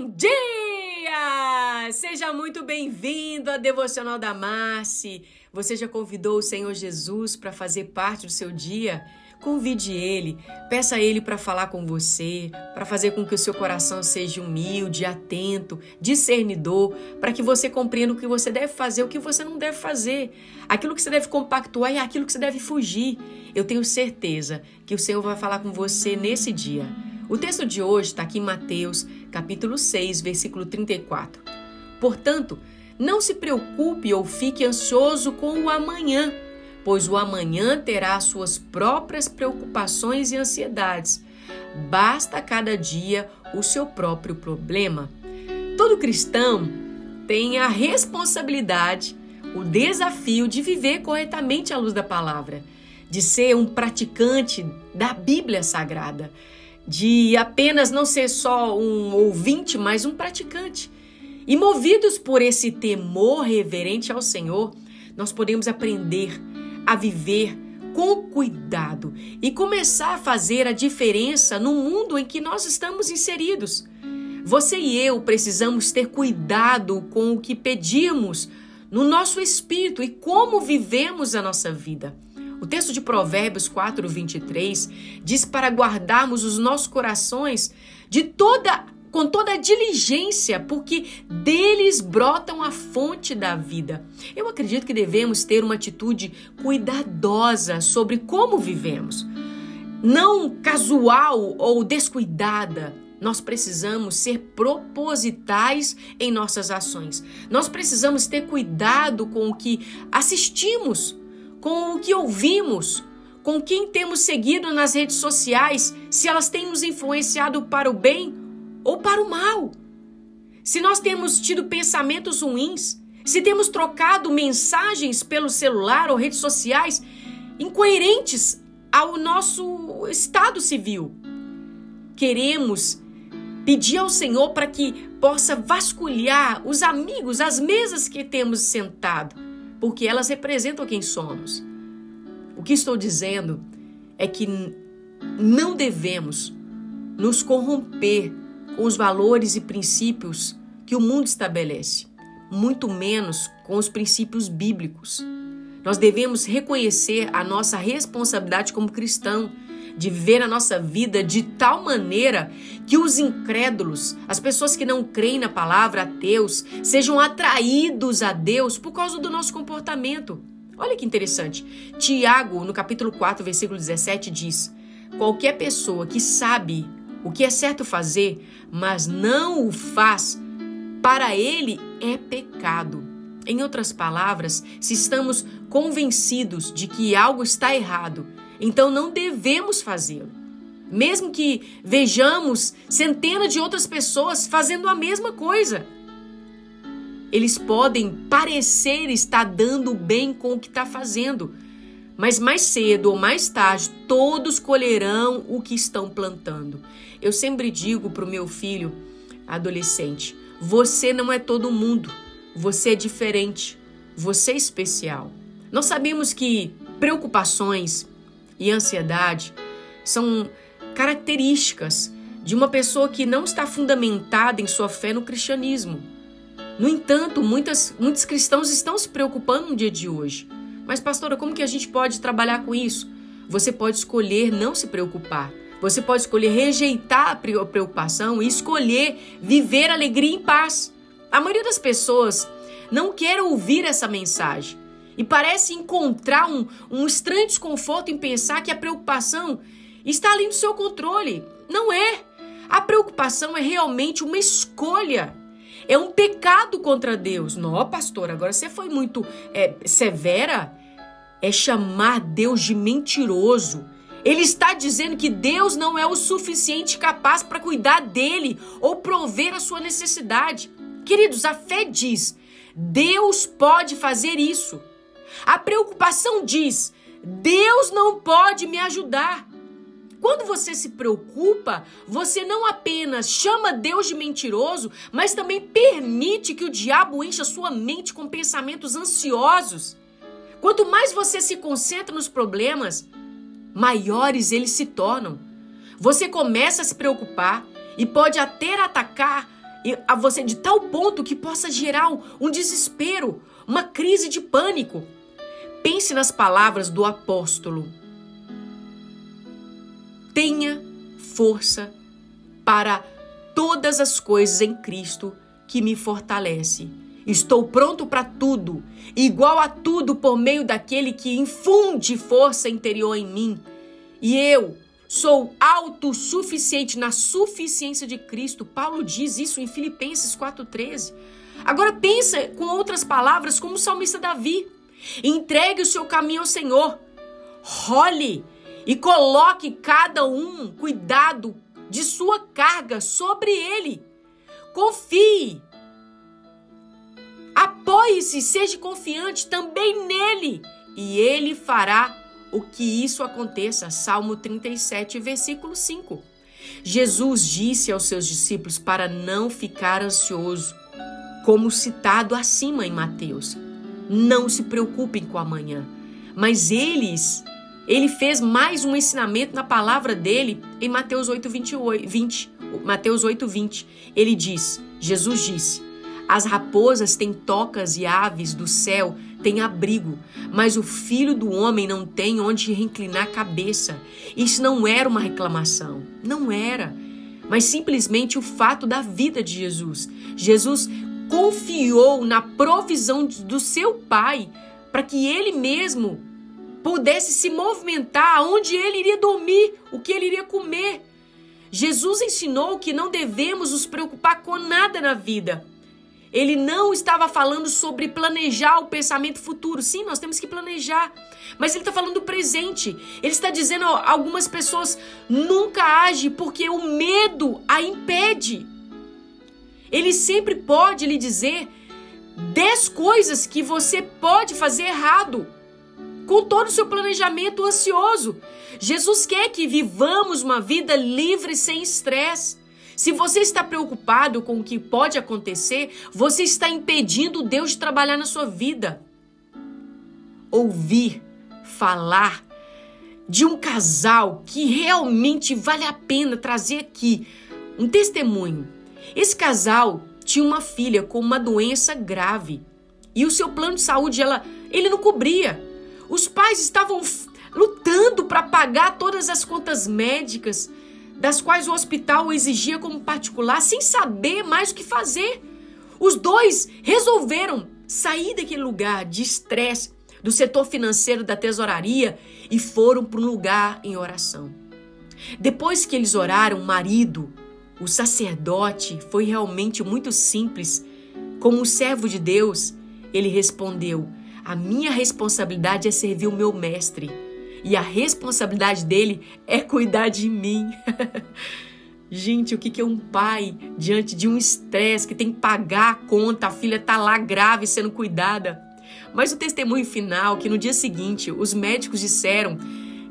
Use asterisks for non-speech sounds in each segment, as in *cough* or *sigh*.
Bom dia! Seja muito bem-vindo à Devocional da Marci. Você já convidou o Senhor Jesus para fazer parte do seu dia? Convide ele, peça a ele para falar com você, para fazer com que o seu coração seja humilde, atento, discernidor, para que você compreenda o que você deve fazer, o que você não deve fazer, aquilo que você deve compactuar e aquilo que você deve fugir. Eu tenho certeza que o Senhor vai falar com você nesse dia. O texto de hoje está aqui em Mateus, capítulo 6, versículo 34. Portanto, não se preocupe ou fique ansioso com o amanhã pois o amanhã terá suas próprias preocupações e ansiedades. Basta cada dia o seu próprio problema. Todo cristão tem a responsabilidade, o desafio de viver corretamente à luz da palavra, de ser um praticante da Bíblia Sagrada, de apenas não ser só um ouvinte, mas um praticante. E movidos por esse temor reverente ao Senhor, nós podemos aprender a viver com cuidado e começar a fazer a diferença no mundo em que nós estamos inseridos. Você e eu precisamos ter cuidado com o que pedimos no nosso espírito e como vivemos a nossa vida. O texto de Provérbios 4, 23 diz para guardarmos os nossos corações de toda com toda diligência, porque deles brotam a fonte da vida. Eu acredito que devemos ter uma atitude cuidadosa sobre como vivemos, não casual ou descuidada. Nós precisamos ser propositais em nossas ações. Nós precisamos ter cuidado com o que assistimos, com o que ouvimos, com quem temos seguido nas redes sociais, se elas têm nos influenciado para o bem ou para o mal. Se nós temos tido pensamentos ruins, se temos trocado mensagens pelo celular ou redes sociais incoerentes ao nosso estado civil, queremos pedir ao Senhor para que possa vasculhar os amigos, as mesas que temos sentado, porque elas representam quem somos. O que estou dizendo é que não devemos nos corromper com os valores e princípios que o mundo estabelece, muito menos com os princípios bíblicos. Nós devemos reconhecer a nossa responsabilidade como cristão de viver a nossa vida de tal maneira que os incrédulos, as pessoas que não creem na palavra, ateus, sejam atraídos a Deus por causa do nosso comportamento. Olha que interessante. Tiago, no capítulo 4, versículo 17, diz: Qualquer pessoa que sabe o que é certo fazer, mas não o faz, para ele é pecado. Em outras palavras, se estamos convencidos de que algo está errado, então não devemos fazê-lo. Mesmo que vejamos centenas de outras pessoas fazendo a mesma coisa. Eles podem parecer estar dando bem com o que está fazendo, mas mais cedo ou mais tarde todos colherão o que estão plantando. Eu sempre digo para o meu filho adolescente: você não é todo mundo, você é diferente, você é especial. Nós sabemos que preocupações e ansiedade são características de uma pessoa que não está fundamentada em sua fé no cristianismo. No entanto, muitas, muitos cristãos estão se preocupando no dia de hoje. Mas, pastora, como que a gente pode trabalhar com isso? Você pode escolher não se preocupar. Você pode escolher rejeitar a preocupação e escolher viver alegria em paz. A maioria das pessoas não quer ouvir essa mensagem e parece encontrar um, um estranho desconforto em pensar que a preocupação está ali no seu controle. Não é. A preocupação é realmente uma escolha. É um pecado contra Deus. Não, pastor, agora você foi muito é, severa é chamar Deus de mentiroso. Ele está dizendo que Deus não é o suficiente capaz para cuidar dele ou prover a sua necessidade. Queridos, a fé diz: Deus pode fazer isso. A preocupação diz: Deus não pode me ajudar. Quando você se preocupa, você não apenas chama Deus de mentiroso, mas também permite que o diabo encha sua mente com pensamentos ansiosos. Quanto mais você se concentra nos problemas, maiores eles se tornam. Você começa a se preocupar e pode até atacar a você de tal ponto que possa gerar um desespero, uma crise de pânico. Pense nas palavras do apóstolo. Tenha força para todas as coisas em Cristo que me fortalece. Estou pronto para tudo, igual a tudo por meio daquele que infunde força interior em mim. E eu sou autossuficiente na suficiência de Cristo. Paulo diz isso em Filipenses 4:13. Agora pensa com outras palavras como o salmista Davi. Entregue o seu caminho ao Senhor. Role e coloque cada um cuidado de sua carga sobre ele. Confie. Apoie-se, seja confiante também nele, e ele fará o que isso aconteça. Salmo 37, versículo 5. Jesus disse aos seus discípulos para não ficar ansioso, como citado acima em Mateus. Não se preocupem com amanhã, mas eles ele fez mais um ensinamento na palavra dele em Mateus 8, 28, 20. Mateus 8, 20. Ele diz: Jesus disse: As raposas têm tocas e aves do céu têm abrigo, mas o filho do homem não tem onde reclinar a cabeça. Isso não era uma reclamação, não era, mas simplesmente o fato da vida de Jesus. Jesus confiou na provisão do seu Pai para que ele mesmo pudesse se movimentar, onde ele iria dormir, o que ele iria comer. Jesus ensinou que não devemos nos preocupar com nada na vida. Ele não estava falando sobre planejar o pensamento futuro. Sim, nós temos que planejar. Mas ele está falando do presente. Ele está dizendo a algumas pessoas nunca age porque o medo a impede. Ele sempre pode lhe dizer dez coisas que você pode fazer errado com todo o seu planejamento ansioso. Jesus quer que vivamos uma vida livre sem estresse. Se você está preocupado com o que pode acontecer, você está impedindo Deus de trabalhar na sua vida. Ouvir, falar de um casal que realmente vale a pena trazer aqui um testemunho. Esse casal tinha uma filha com uma doença grave e o seu plano de saúde ela, ele não cobria. Os pais estavam lutando para pagar todas as contas médicas, das quais o hospital exigia como particular, sem saber mais o que fazer. Os dois resolveram sair daquele lugar de estresse do setor financeiro da tesouraria e foram para um lugar em oração. Depois que eles oraram, o marido, o sacerdote, foi realmente muito simples. Como um servo de Deus, ele respondeu: a minha responsabilidade é servir o meu mestre. E a responsabilidade dele é cuidar de mim. *laughs* Gente, o que é um pai diante de um estresse que tem que pagar a conta, a filha está lá grave sendo cuidada? Mas o testemunho final, que no dia seguinte os médicos disseram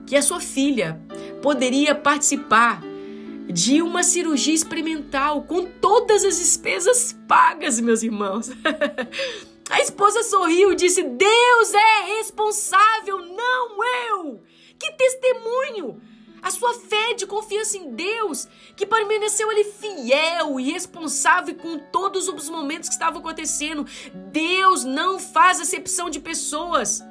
que a sua filha poderia participar de uma cirurgia experimental com todas as despesas pagas, meus irmãos. *laughs* A esposa sorriu e disse: Deus é responsável, não eu. Que testemunho! A sua fé de confiança em Deus, que permaneceu ali fiel e responsável com todos os momentos que estavam acontecendo. Deus não faz acepção de pessoas.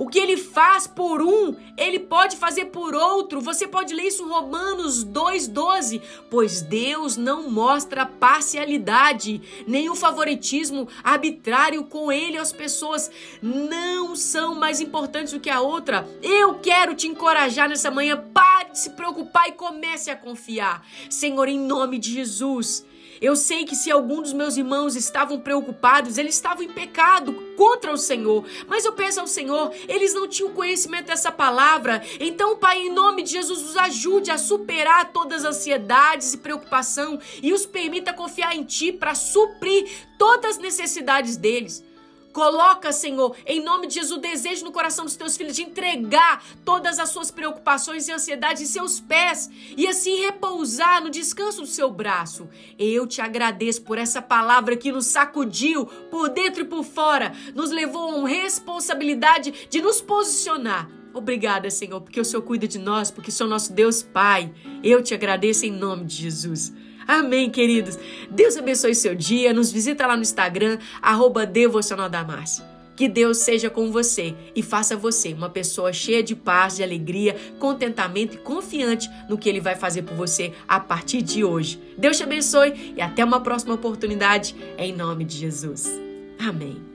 O que ele faz por um, ele pode fazer por outro. Você pode ler isso em Romanos 2,12. Pois Deus não mostra parcialidade, o favoritismo arbitrário com ele as pessoas. Não são mais importantes do que a outra. Eu quero te encorajar nessa manhã. Pare de se preocupar e comece a confiar. Senhor, em nome de Jesus. Eu sei que se algum dos meus irmãos estavam preocupados, eles estavam em pecado contra o Senhor. Mas eu peço ao Senhor, eles não tinham conhecimento dessa palavra. Então, Pai, em nome de Jesus, os ajude a superar todas as ansiedades e preocupação e os permita confiar em Ti para suprir todas as necessidades deles. Coloca, Senhor, em nome de Jesus, o desejo no coração dos teus filhos de entregar todas as suas preocupações e ansiedades em seus pés e assim repousar no descanso do seu braço. Eu te agradeço por essa palavra que nos sacudiu por dentro e por fora, nos levou a uma responsabilidade de nos posicionar. Obrigada, Senhor, porque o Senhor cuida de nós, porque o Senhor é nosso Deus Pai. Eu te agradeço em nome de Jesus. Amém, queridos. Deus abençoe seu dia. Nos visita lá no Instagram, arroba Devocional da Márcia. Que Deus seja com você e faça você uma pessoa cheia de paz, de alegria, contentamento e confiante no que Ele vai fazer por você a partir de hoje. Deus te abençoe e até uma próxima oportunidade, em nome de Jesus. Amém.